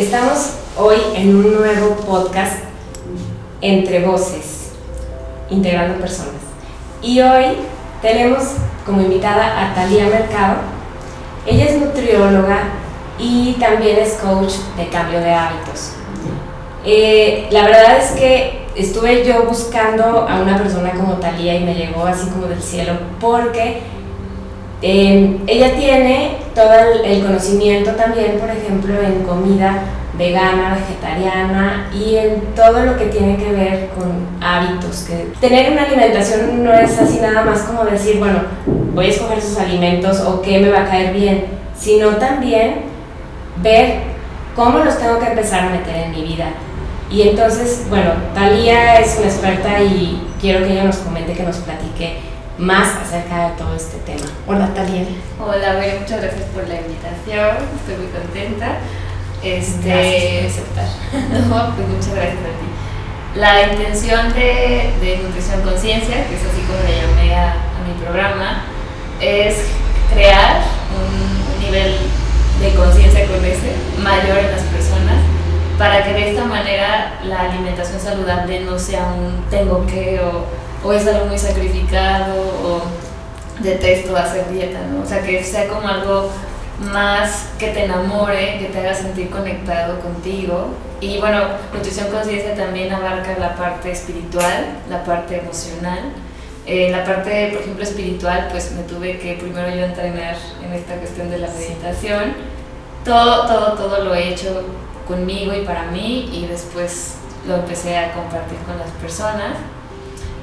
Estamos hoy en un nuevo podcast entre voces, integrando personas. Y hoy tenemos como invitada a Talía Mercado. Ella es nutrióloga y también es coach de cambio de hábitos. Eh, la verdad es que estuve yo buscando a una persona como Talía y me llegó así como del cielo porque eh, ella tiene todo el, conocimiento también, por ejemplo, en comida vegana, vegetariana y en todo lo que tiene que ver con hábitos. Que tener una alimentación no es así nada más como decir, bueno, voy a escoger esos alimentos o qué me va a caer bien, sino también ver cómo los tengo que empezar a meter en mi vida. Y entonces, bueno, Talía es una experta y quiero que ella nos comente, que nos platique más acerca de todo este tema. Hola, Talía. Hola, muchas gracias por la invitación, estoy muy contenta. Este, gracias por aceptar. No, pues muchas gracias a ti. La intención de, de Nutrición Conciencia, que es así como le llamé a, a mi programa, es crear un, un nivel de conciencia con ese mayor en las personas para que de esta manera la alimentación saludable no sea un tengo que o o es algo muy sacrificado o detesto hacer dieta, ¿no? O sea, que sea como algo más que te enamore, que te haga sentir conectado contigo. Y bueno, nutrición conciencia también abarca la parte espiritual, la parte emocional. Eh, la parte, por ejemplo, espiritual, pues me tuve que primero yo entrenar en esta cuestión de la meditación. Todo, todo, todo lo he hecho conmigo y para mí y después lo empecé a compartir con las personas.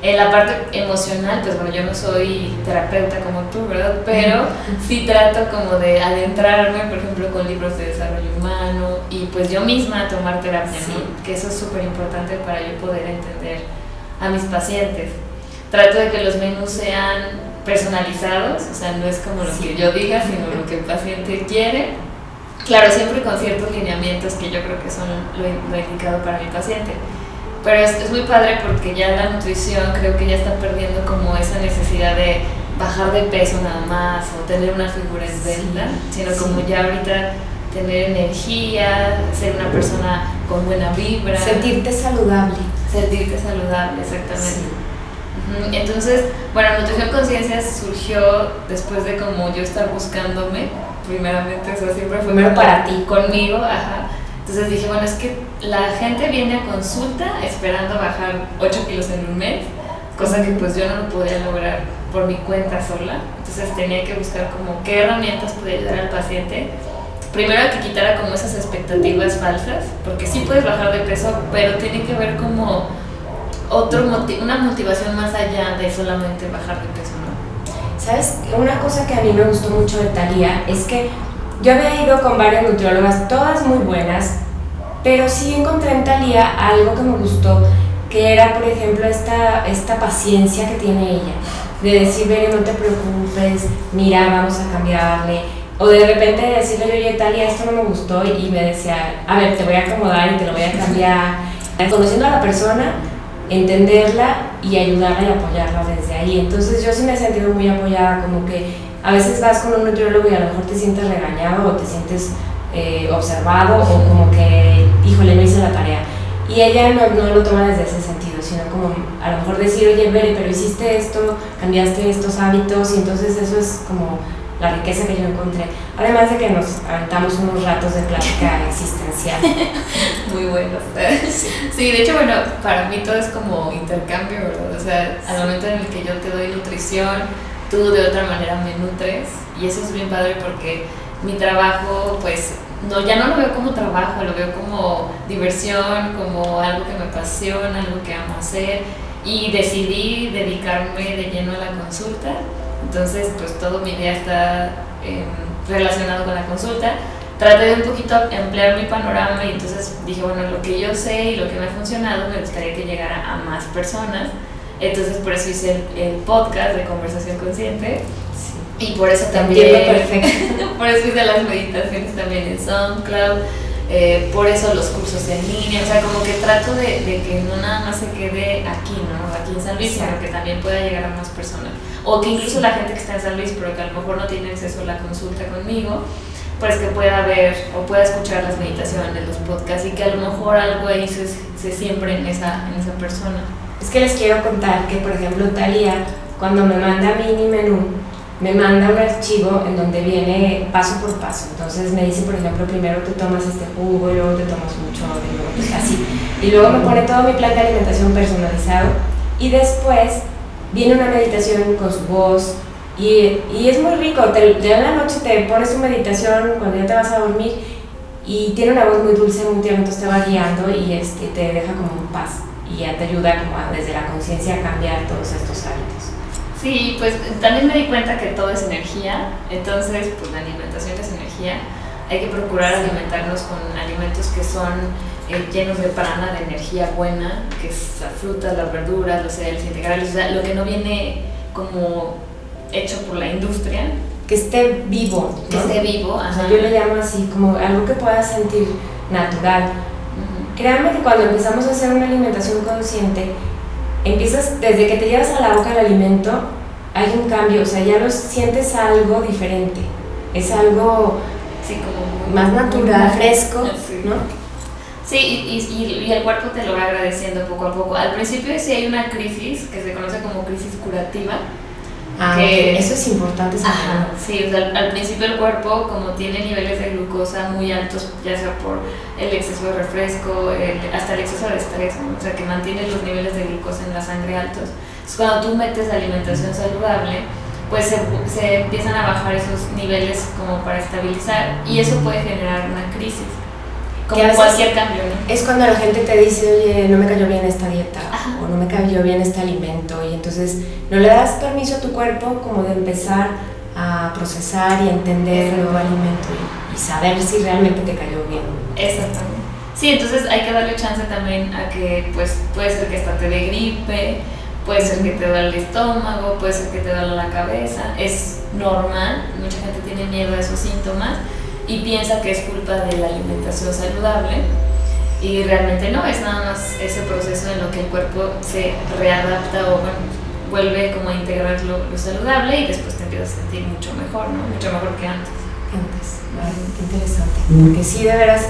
En la parte emocional, pues bueno, yo no soy terapeuta como tú, ¿verdad? Pero sí trato como de adentrarme, por ejemplo, con libros de desarrollo humano y pues yo misma tomar terapia, ¿no? que eso es súper importante para yo poder entender a mis pacientes. Trato de que los menús sean personalizados, o sea, no es como lo que yo diga, sino lo que el paciente quiere. Claro, siempre con ciertos lineamientos que yo creo que son lo, lo indicado para mi paciente. Pero es, es, muy padre porque ya la nutrición creo que ya está perdiendo como esa necesidad de bajar de peso nada más o tener una figura esbelta, sí, sino sí. como ya ahorita tener energía, ser una persona con buena vibra. Sentirte saludable. Sentirte saludable, exactamente. Sí. Entonces, bueno, Nutrición Conciencia surgió después de como yo estar buscándome, primeramente, eso siempre fue Primero para ti. Conmigo, ajá entonces dije, bueno, es que la gente viene a consulta esperando bajar 8 kilos en un mes, cosa que pues yo no lo podía lograr por mi cuenta sola. Entonces tenía que buscar como qué herramientas podía ayudar al paciente. Primero que quitara como esas expectativas falsas, porque sí puedes bajar de peso, pero tiene que ver como otro motiv una motivación más allá de solamente bajar de peso, ¿no? ¿Sabes? Una cosa que a mí me gustó mucho de Talía es que yo había ido con varias nutriólogas, todas muy buenas, pero sí encontré en Talía algo que me gustó, que era, por ejemplo, esta, esta paciencia que tiene ella, de decir, Bere, no te preocupes, mira, vamos a cambiarle, o de repente decirle, oye, Talía, esto no me gustó, y me decía, a ver, te voy a acomodar y te lo voy a cambiar. Conociendo a la persona, entenderla y ayudarla y apoyarla desde ahí. Entonces yo sí me he sentido muy apoyada, como que a veces vas con un nutriólogo y a lo mejor te sientes regañado o te sientes eh, observado o como que, híjole, no hice la tarea. Y ella no, no, lo toma desde ese sentido, sino como a lo mejor decir, oye, Bere, pero hiciste esto, cambiaste estos hábitos y entonces eso es como la riqueza que yo encontré. Además de que nos aventamos unos ratos de plática existencial. Muy buenos. Sí. sí, de hecho, bueno, para mí todo es como intercambio, ¿verdad? O sea, al momento en el que yo te doy nutrición, tú de otra manera me nutres y eso es bien padre porque mi trabajo pues no, ya no lo veo como trabajo, lo veo como diversión, como algo que me apasiona, algo que amo hacer y decidí dedicarme de lleno a la consulta, entonces pues todo mi día está eh, relacionado con la consulta. Traté de un poquito ampliar mi panorama y entonces dije, bueno, lo que yo sé y lo que me ha funcionado me gustaría que llegara a más personas. Entonces por eso hice el, el podcast de conversación consciente sí. y por eso también por eso hice las meditaciones también en SoundCloud, eh, por eso los cursos en línea, o sea como que trato de, de, que no nada más se quede aquí, ¿no? Aquí en San Luis, sí. sino que también pueda llegar a más personas. O que incluso sí. la gente que está en San Luis pero que a lo mejor no tiene acceso a la consulta conmigo, pues que pueda ver o pueda escuchar las meditaciones, los podcasts y que a lo mejor algo ahí se, se siempre en esa, en esa persona. Es que les quiero contar que, por ejemplo, Talía, cuando me manda mini menú, me manda un archivo en donde viene paso por paso. Entonces me dice, por ejemplo, primero te tomas este jugo, y luego te tomas mucho, y luego pues así. Y luego me pone todo mi plan de alimentación personalizado. Y después viene una meditación con su voz. Y, y es muy rico. Te, ya en la noche te pones tu meditación cuando ya te vas a dormir. Y tiene una voz muy dulce, muy tierna, entonces te va guiando y este, te deja como en paz. Y ya te ayuda como a, desde la conciencia a cambiar todos estos hábitos. Sí, pues también me di cuenta que todo es energía, entonces pues la alimentación es energía. Hay que procurar alimentarnos con alimentos que son eh, llenos de prana, de energía buena, que es las frutas, las verduras, los cereales integrales, o sea, lo que no viene como hecho por la industria. Que esté vivo. ¿no? Que esté vivo, O sea, ajá. yo le llamo así, como algo que puedas sentir natural. Créanme que cuando empezamos a hacer una alimentación consciente, empiezas, desde que te llevas a la boca el alimento, hay un cambio, o sea, ya lo sientes algo diferente. Es algo Sí, como muy- más natural, fresco, Sí. ¿no? Sí, y, y- y el cuerpo te lo va agradeciendo poco a poco. Al principio sí hay una crisis que se conoce como crisis curativa. Ah, Que- eso es importante Ajá, saberlo. sí, o sea, al, al principio el cuerpo como tiene niveles de glucosa muy altos, ya sea por el exceso de refresco, el- hasta el exceso de estrés, ¿no? o sea, que mantiene los niveles de glucosa en la sangre altos. Entonces, cuando tú metes alimentación saludable, pues se, se empiezan a bajar esos niveles como para estabilizar y eso puede generar una crisis, como a cualquier cambio, ¿no? Es cuando la gente te dice, oye, no me cayó bien esta dieta Ajá. o no me cayó bien este alimento y entonces no le das permiso a tu cuerpo como de empezar a procesar y entender el nuevo alimento y, y saber si realmente te cayó bien. Exactamente. Sí, entonces hay que darle chance también a que, pues, puede ser que hasta te dé gripe, puede ser que te duele el estómago, puede ser que te duele la cabeza. Es normal, mucha gente tiene miedo a esos síntomas y piensa que es culpa de la alimentación saludable y realmente no, es nada más ese proceso en lo que el cuerpo se readapta o bueno, vuelve como a integrar lo, lo saludable y después te empiezas a sentir mucho mejor, ¿no? Mucho mejor que antes. Antes, Ay, qué interesante. Porque sí, de veras,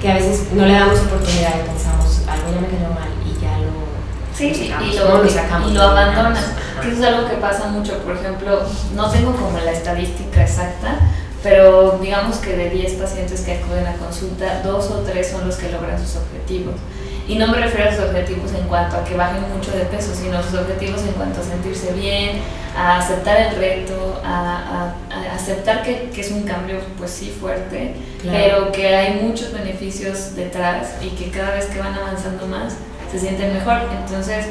que a veces no le damos oportunidad y pensamos, algo ya me cayó mal y ya lo, Sí, y lo. Lo sacamos, y lo abandonas. eso es algo que pasa mucho. Por ejemplo, no tengo como la estadística exacta, pero digamos que de 10 pacientes que acuden a consulta, dos o tres son los que logran sus objetivos. Y no me refiero a sus objetivos en cuanto a que bajen mucho de peso, sino sus objetivos en cuanto a sentirse bien, a aceptar el reto, a, a- a aceptar que, que es un cambio, pues sí, fuerte, Claro. pero que hay muchos beneficios detrás y que cada vez que van avanzando más se sienten mejor. Entonces,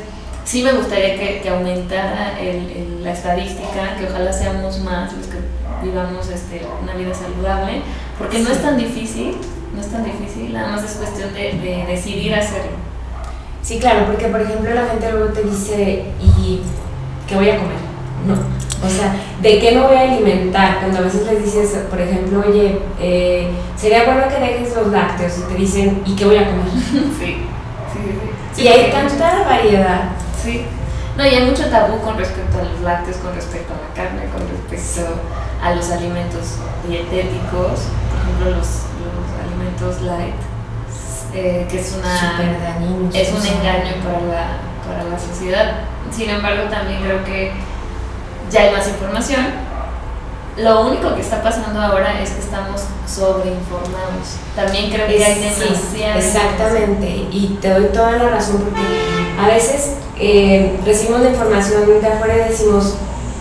sí me gustaría que, que aumentara el- el- la estadística, que ojalá seamos más los que vivamos este, una vida saludable, porque no es tan difícil, no es tan difícil, nada más es cuestión de, de decidir hacerlo. Sí, claro, porque por ejemplo la gente luego te dice, ¿y qué voy a comer? No. O sea, ¿de qué me voy a alimentar? Cuando a veces les dices, por ejemplo, oye, eh, sería bueno que dejes los lácteos y te dicen, ¿y qué voy a comer? Sí, sí, sí. y hay tanta variedad. Sí. No, y hay mucho tabú con respecto a los lácteos, con respecto a la carne, con respecto a los alimentos dietéticos, por ejemplo, los, los alimentos light, eh, que es una es un engaño para la, para la sociedad. Sin embargo, también creo que ya hay más información. Lo único que está pasando ahora es que estamos sobreinformados. También creo que hay Es- sí, demasiada exactamente, y te doy toda la razón porque a veces eh, recibimos la información de afuera y decimos,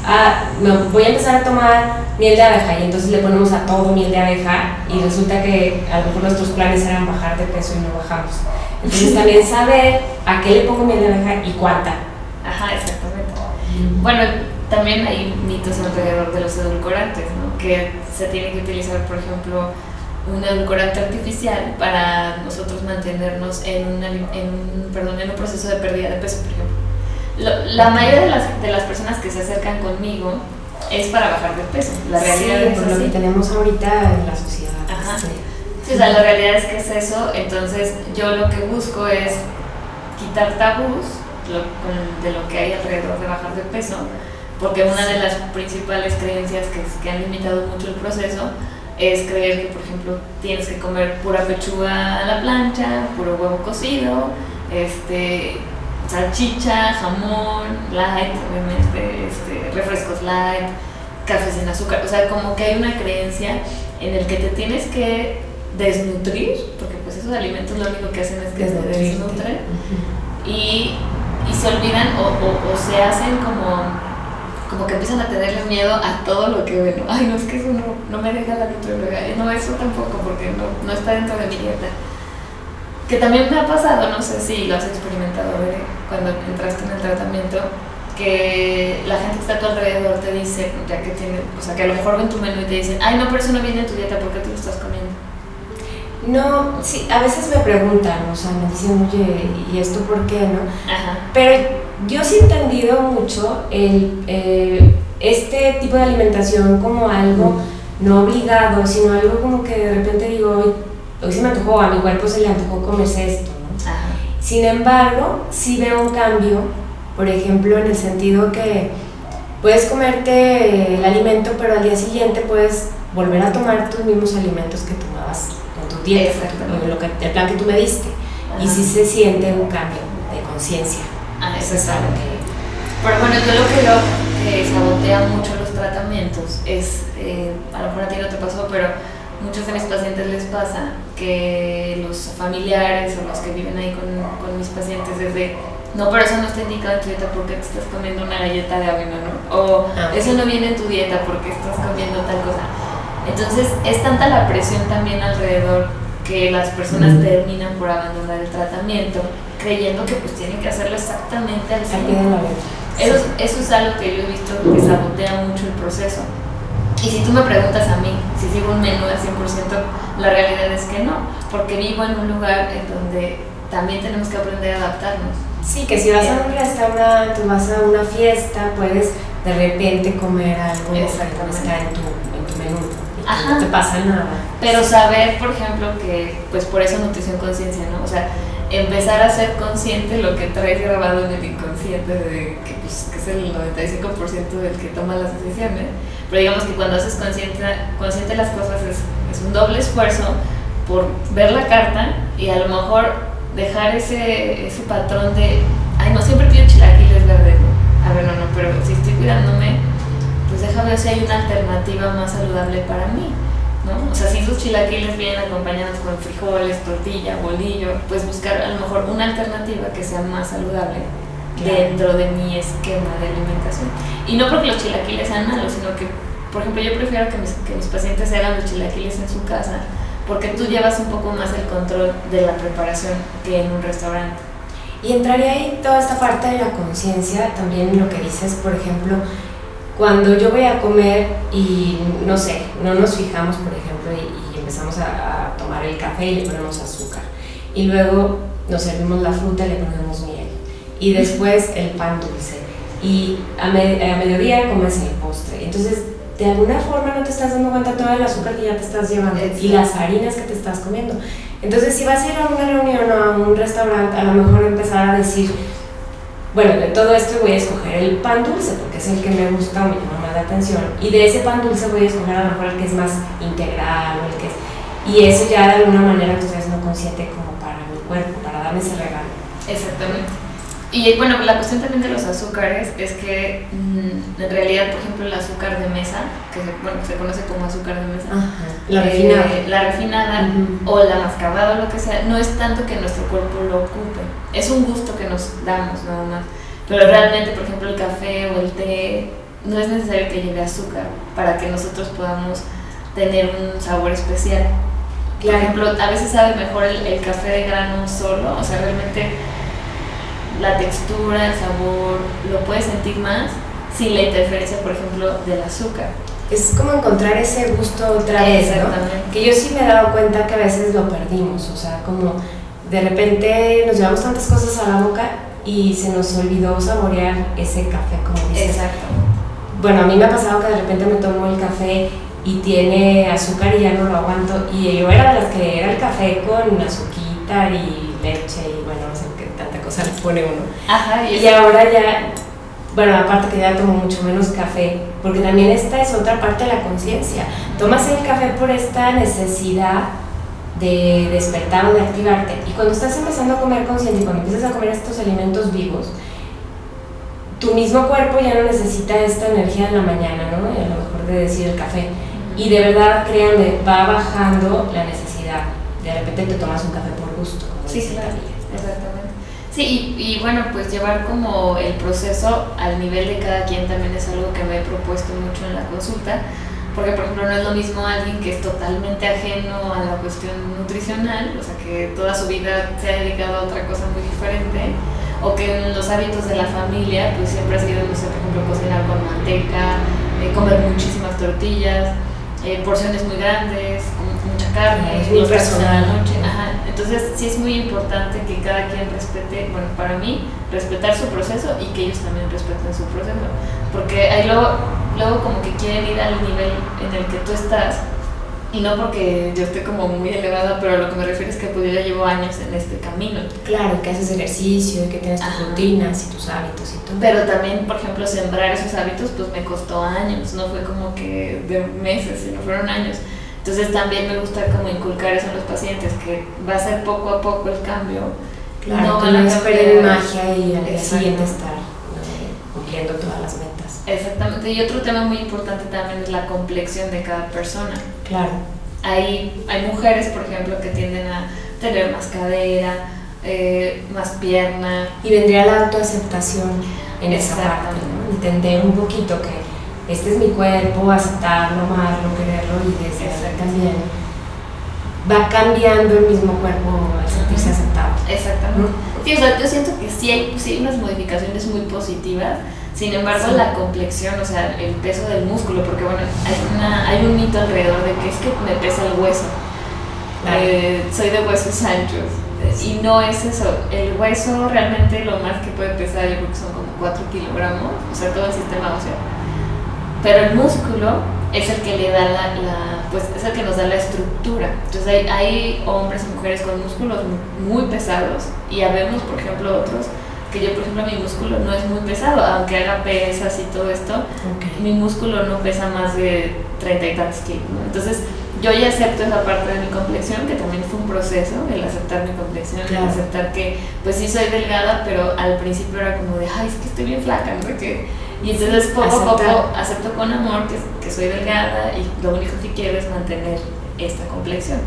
ah, no, voy a empezar a tomar miel de abeja y entonces le ponemos a todo miel de abeja y resulta que a lo mejor nuestros planes eran bajar de peso y no bajamos. Entonces también saber a qué le pongo miel de abeja y cuánta. Ajá, exactamente. Bueno, también hay mitos alrededor de los edulcorantes, ¿no? Que se tiene que utilizar, por ejemplo, un edulcorante artificial para nosotros mantenernos en, una, en, un, perdón, en un proceso de pérdida de peso, por ejemplo. Lo- la mayoría de las, de las personas que se acercan conmigo es para bajar de peso. La realidad sí, es por lo así. que tenemos ahorita en la sociedad. Ajá. este, Sí, o sea, la realidad es que es eso. Entonces, yo lo que busco es quitar tabús lo- con- de lo que hay alrededor de bajar de peso, porque una de las principales creencias que, que han limitado mucho el proceso es creer que, por ejemplo, tienes que comer pura pechuga a la plancha, puro huevo cocido, este, salchicha, jamón, light, obviamente, este, refrescos light, café sin azúcar. O sea, como que hay una creencia en el que te tienes que desnutrir, porque pues esos alimentos lo único que hacen es que te desnutren, y, y, se olvidan o, o, se hacen como como que empiezan a tenerle miedo a todo lo que ven. Ay, no, es que eso no, no me deja la nutrióloga. No, eso tampoco, porque no, no está dentro de mi dieta. Que también me ha pasado, no sé si lo has experimentado cuando entraste en el tratamiento, que la gente que está a tu alrededor te dice, ya que tiene, o sea, que a lo mejor ven tu menú y te dicen, ay, no, pero eso no viene en tu dieta, ¿por qué tú lo estás comiendo? No, sí, a veces me preguntan, o sea, me dicen, oye, ¿y esto por qué, no? Ajá. Pero yo sí he entendido mucho el, eh, este tipo de alimentación como algo no obligado, sino algo como que de repente digo, hoy, se me antojó, a mi cuerpo se le antojó comerse esto, ¿no? Ajá. Sin embargo, sí veo un cambio, por ejemplo, en el sentido que puedes comerte el alimento, pero al día siguiente puedes volver a tomar tus mismos alimentos que tomabas dieta, lo que, el plan que tú me diste. Y si se siente un cambio de conciencia. Ah, eso es algo que... Pero bueno, yo lo que veo que sabotea mucho los tratamientos es, eh, a lo mejor a ti no te pasó, pero muchos de mis pacientes les pasa que los familiares o los que viven ahí con, con mis pacientes desde no, pero eso no está indicado en tu dieta porque te estás comiendo una galleta de avena, ¿no? O ah, eso no viene en tu dieta porque estás comiendo tal cosa. Entonces es tanta la presión también alrededor que las personas terminan por abandonar el tratamiento creyendo que pues tienen que hacerlo exactamente al 100%. Eso, eso es algo que yo he visto que sabotea mucho el proceso. Y si tú me preguntas a mí si sigo un menú al 100%, la realidad es que no, porque vivo en un lugar en donde también tenemos que aprender a adaptarnos. Sí, que si vas a un restaurante, vas a una fiesta, puedes de repente comer algo que está en tu, en tu menú no te pasa nada. Pero saber, por ejemplo, que pues por eso nutrición conciencia, ¿no? O sea, empezar a ser consciente lo que traes grabado en el inconsciente, de que, pues, que es el 95% del que toma las decisiones. Pero digamos que cuando haces consciente, consciente las cosas es, es un doble esfuerzo por ver la carta y a lo mejor dejar ese, ese patrón de, ay, no, siempre pido chilaquiles verdes. A ver, no, no, pero si estoy cuidándome, pues déjame ver si hay una alternativa más saludable para mí. ¿no? O sea, si esos chilaquiles vienen acompañados con frijoles, tortilla, bolillo, pues buscar a lo mejor una alternativa que sea más saludable dentro de mi esquema de alimentación. Y no porque los chilaquiles sean malos, sino que, por ejemplo, yo prefiero que mis, que mis pacientes hagan los chilaquiles en su casa, porque tú llevas un poco más el control de la preparación que en un restaurante. Y entraría ahí toda esta parte de la conciencia, también en lo que dices, por ejemplo, cuando yo voy a comer y no sé, no nos fijamos, por ejemplo, y, empezamos a, tomar el café y le ponemos azúcar. Y luego nos servimos la fruta y le ponemos miel. Y después el pan dulce. Y a, mediodía comes el postre. Entonces, de alguna forma no te estás dando cuenta todo el azúcar que ya te estás llevando y las harinas que te estás comiendo. Entonces, si vas a ir a una reunión o a un restaurante, a lo mejor empezar a decir, bueno, de todo esto voy a escoger el pan dulce porque es el que me gusta o me llama más la atención. Y de ese pan dulce voy a escoger a lo mejor el que es más integral o el que es... Y eso ya de alguna manera que estoy haciendo consciente como para mi cuerpo, para darme ese regalo. Exactamente. Y bueno, la cuestión también de los azúcares es que mm, en realidad, por ejemplo, el azúcar de mesa, que se, bueno, se conoce como azúcar de mesa, la eh, refinada, la refinada o la mascabada o lo que sea, no es tanto que nuestro cuerpo lo ocupe, es un gusto que nos damos nada más. Pero realmente, por ejemplo, el café o el té, no es necesario que lleve azúcar para que nosotros podamos tener un sabor especial. Por ejemplo, a veces sabe mejor el, el café de grano solo, o sea, realmente la textura, el sabor, lo puedes sentir más sin la interferencia, por ejemplo, del azúcar. Es como encontrar ese gusto otra vez, ¿no? Que yo sí me he dado cuenta que a veces lo perdimos, o sea, como de repente nos llevamos tantas cosas a la boca y se nos olvidó saborear ese café, como dices. Exacto. Bueno, a mí me ha pasado que de repente me tomo el café y tiene azúcar y ya no lo aguanto. Y yo era de las que era el café con azuquita y leche y bueno, le pone uno. Ajá, y, ahora ya bueno, aparte que ya tomo mucho menos café, porque también esta es otra parte de la conciencia. Tomas el café por esta necesidad de despertar o de activarte. Y cuando estás empezando a comer consciente y cuando empiezas a comer estos alimentos vivos, tu mismo cuerpo ya no necesita esta energía en la mañana, ¿no? a lo mejor de decir el café. Y de verdad, créanme, va bajando la necesidad. De repente te tomas un café por gusto. sí, claro. Sí, y, y, bueno, pues llevar como el proceso al nivel de cada quien también es algo que me he propuesto mucho en la consulta, porque por ejemplo no es lo mismo alguien que es totalmente ajeno a la cuestión nutricional, o sea que toda su vida se ha dedicado a otra cosa muy diferente, o que en los hábitos de la familia pues siempre ha sido, no sé, por ejemplo, cocinar con manteca, eh, comer muchísimas tortillas, eh, porciones muy grandes, mucha carne, muy personal. noche. Entonces sí es muy importante que cada quien respete, bueno, para mí, respetar su proceso y que ellos también respeten su proceso. Porque ahí luego, luego como que quieren ir al nivel en el que tú estás y no porque yo esté como muy elevada, pero lo que me refiero es que pues yo ya llevo años en este camino. Claro, que haces ejercicio que tienes tus rutinas y tus hábitos y todo. Pero también, por ejemplo, sembrar esos hábitos pues me costó años, no fue como que de meses, sino fueron años. Entonces también me gusta como inculcar eso en los pacientes, que va a ser poco a poco el cambio. Claro, no van a esperar magia y al día siguiente estar cumpliendo todas las metas. Exactamente, y otro tema muy importante también es la complexión de cada persona. Claro. Hay, hay mujeres, por ejemplo, que tienden a tener más cadera, eh, más pierna. Y vendría la autoaceptación en esa parte, ¿no? entender un poquito que este es mi cuerpo, aceptarlo, amarlo, quererlo y desde también va cambiando el mismo cuerpo al sentirse aceptado. Exactamente. Sí, o sea, yo siento que sí hay, sí hay unas modificaciones muy positivas sin embargo, la complexión, o sea, el peso del músculo, porque bueno, hay, una, hay un mito alrededor de que es que me pesa el hueso. Eh, soy de huesos anchos. Y no es eso. El hueso realmente lo más que puede pesar, yo creo que son como 4 kilogramos, o sea, todo el sistema óseo. Pero el músculo es el que le da la, la, pues es el que nos da la estructura. Entonces hay, hay hombres y mujeres con músculos muy pesados y habemos, por ejemplo, otros que yo, por ejemplo, mi músculo no es muy pesado, aunque haga pesas y todo esto, mi músculo no pesa más de 30 y tantos kilos. Entonces, yo ya acepto esa parte de mi complexión, que también fue un proceso, el aceptar mi complexión, el aceptar que, pues sí soy delgada, pero al principio era como de, ay, es que estoy bien flaca, ¿no? Que, y entonces poco a poco acepto con amor que, que soy delgada y lo único que quiero es mantener esta complexión.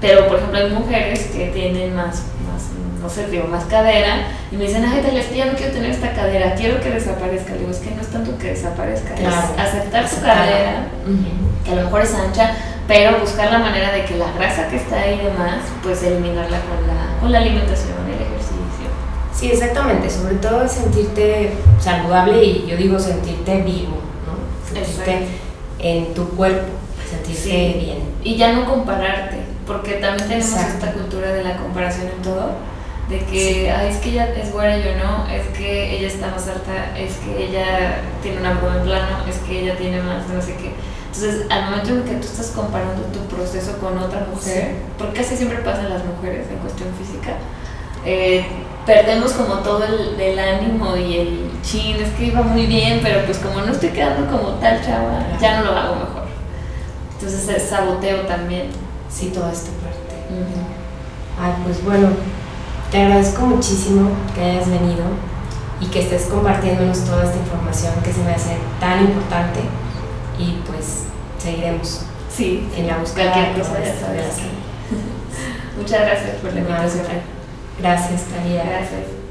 Pero, por ejemplo, hay mujeres que tienen más, más no sé, digo, más cadera, y me dicen, ay, Talia, es que ya no quiero tener esta cadera, quiero que desaparezca. Le digo, es que no es tanto que desaparezca, es aceptar su cadera, que a lo mejor es ancha, pero buscar la manera de que la grasa que está ahí de más, pues eliminarla con la, con la alimentación. Sí, exactamente, sobre todo sentirte saludable y yo digo sentirte vivo, ¿no? Sentirte en tu cuerpo, sentirte bien. Y ya no compararte, porque también tenemos esta cultura de la comparación en todo de que, ay, es que ella es buena, yo no, es que ella está más alta, es que ella tiene un abdomen plano, es que ella tiene más, no sé qué. Entonces, al momento en que tú estás comparando tu proceso con otra mujer, porque casi siempre pasan las mujeres en cuestión física, eh, perdemos como todo el, el, ánimo y el chin, es que iba muy bien, pero pues como no estoy quedando como tal chava, ya no lo hago mejor. Entonces, es saboteo también. Sí, toda esta parte. Ay, pues bueno, te agradezco muchísimo que hayas venido y que estés compartiéndonos toda esta información que se me hace tan importante y pues seguiremos sí, en la búsqueda de. Muchas gracias por la invitación. Gracias, Talia. Gracias.